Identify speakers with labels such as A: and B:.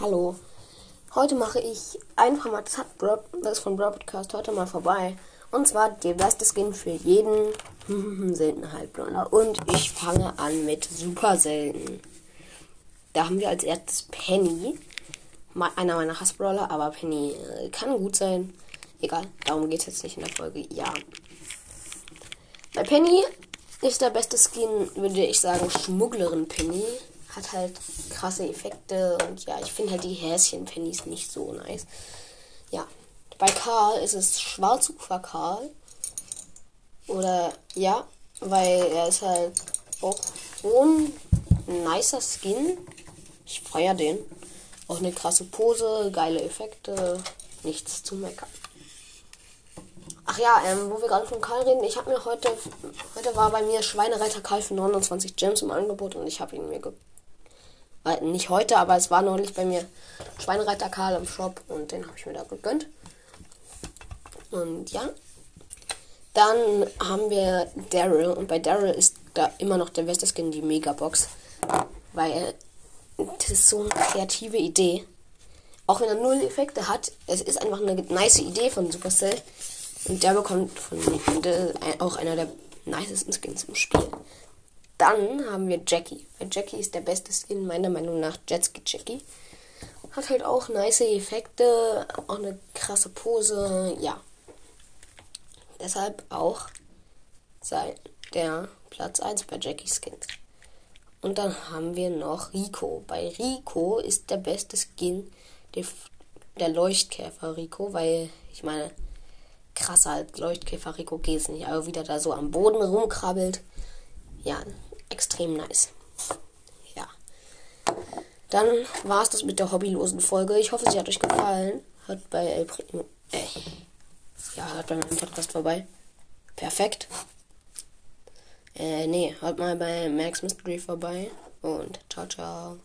A: Hallo. Heute mache ich einfach mal, das, das ist von Broadcast heute mal vorbei. Und zwar der beste Skin für jeden seltenen Halbbruder. Und ich fange an mit super selten. Da haben wir als erstes Penny. Einer meiner Hassbrawler, aber Penny äh, kann gut sein. Egal, darum geht es jetzt nicht in der Folge. Ja. Bei Penny ist der beste Skin, würde ich sagen, Schmugglerin Penny hat halt krasse Effekte und ja, ich finde halt die Häschen-Pennies nicht so nice. Ja, bei Karl ist es Schwarzufer Karl. Oder ja, weil er ist halt auch so ein nicer Skin. Ich feiere den. Auch eine krasse Pose, geile Effekte, nichts zu meckern. Ach ja, ähm, wo wir gerade von Karl reden, ich habe mir heute, heute war bei mir Schweinereiter Karl für 29 Gems im Angebot und ich habe ihn mir äh, nicht heute, aber es war neulich bei mir Schweinereiter Karl im Shop und den habe ich mir da gegönnt. Und ja. Dann haben wir Daryl und bei Daryl ist da immer noch der beste Skin die Megabox. Weil das ist so eine kreative Idee. Auch wenn er null Effekte hat, es ist einfach eine nice Idee von Supercell. Und der bekommt von mir auch einer der nicesten Skins im Spiel. Dann haben wir Jackie. Weil Jackie ist der beste Skin meiner Meinung nach. Jetski Jackie. Hat halt auch nice Effekte, auch eine krasse Pose, ja. Deshalb auch sei der Platz 1 bei Jackie Skins. Und dann haben wir noch Rico. Bei Rico ist der beste Skin der, der Leuchtkäfer Rico, weil ich meine, krasser als Leuchtkäfer Rico geht es nicht. Aber wieder da so am Boden rumkrabbelt. Ja, extrem nice. Ja. Dann war es das mit der hobbylosen Folge. Ich hoffe, sie hat euch gefallen. Hört bei El Primo. Äh, ja, hört bei meinem Podcast vorbei. Perfekt. Äh, nee, hört mal bei Max Mystery vorbei. Und ciao, ciao.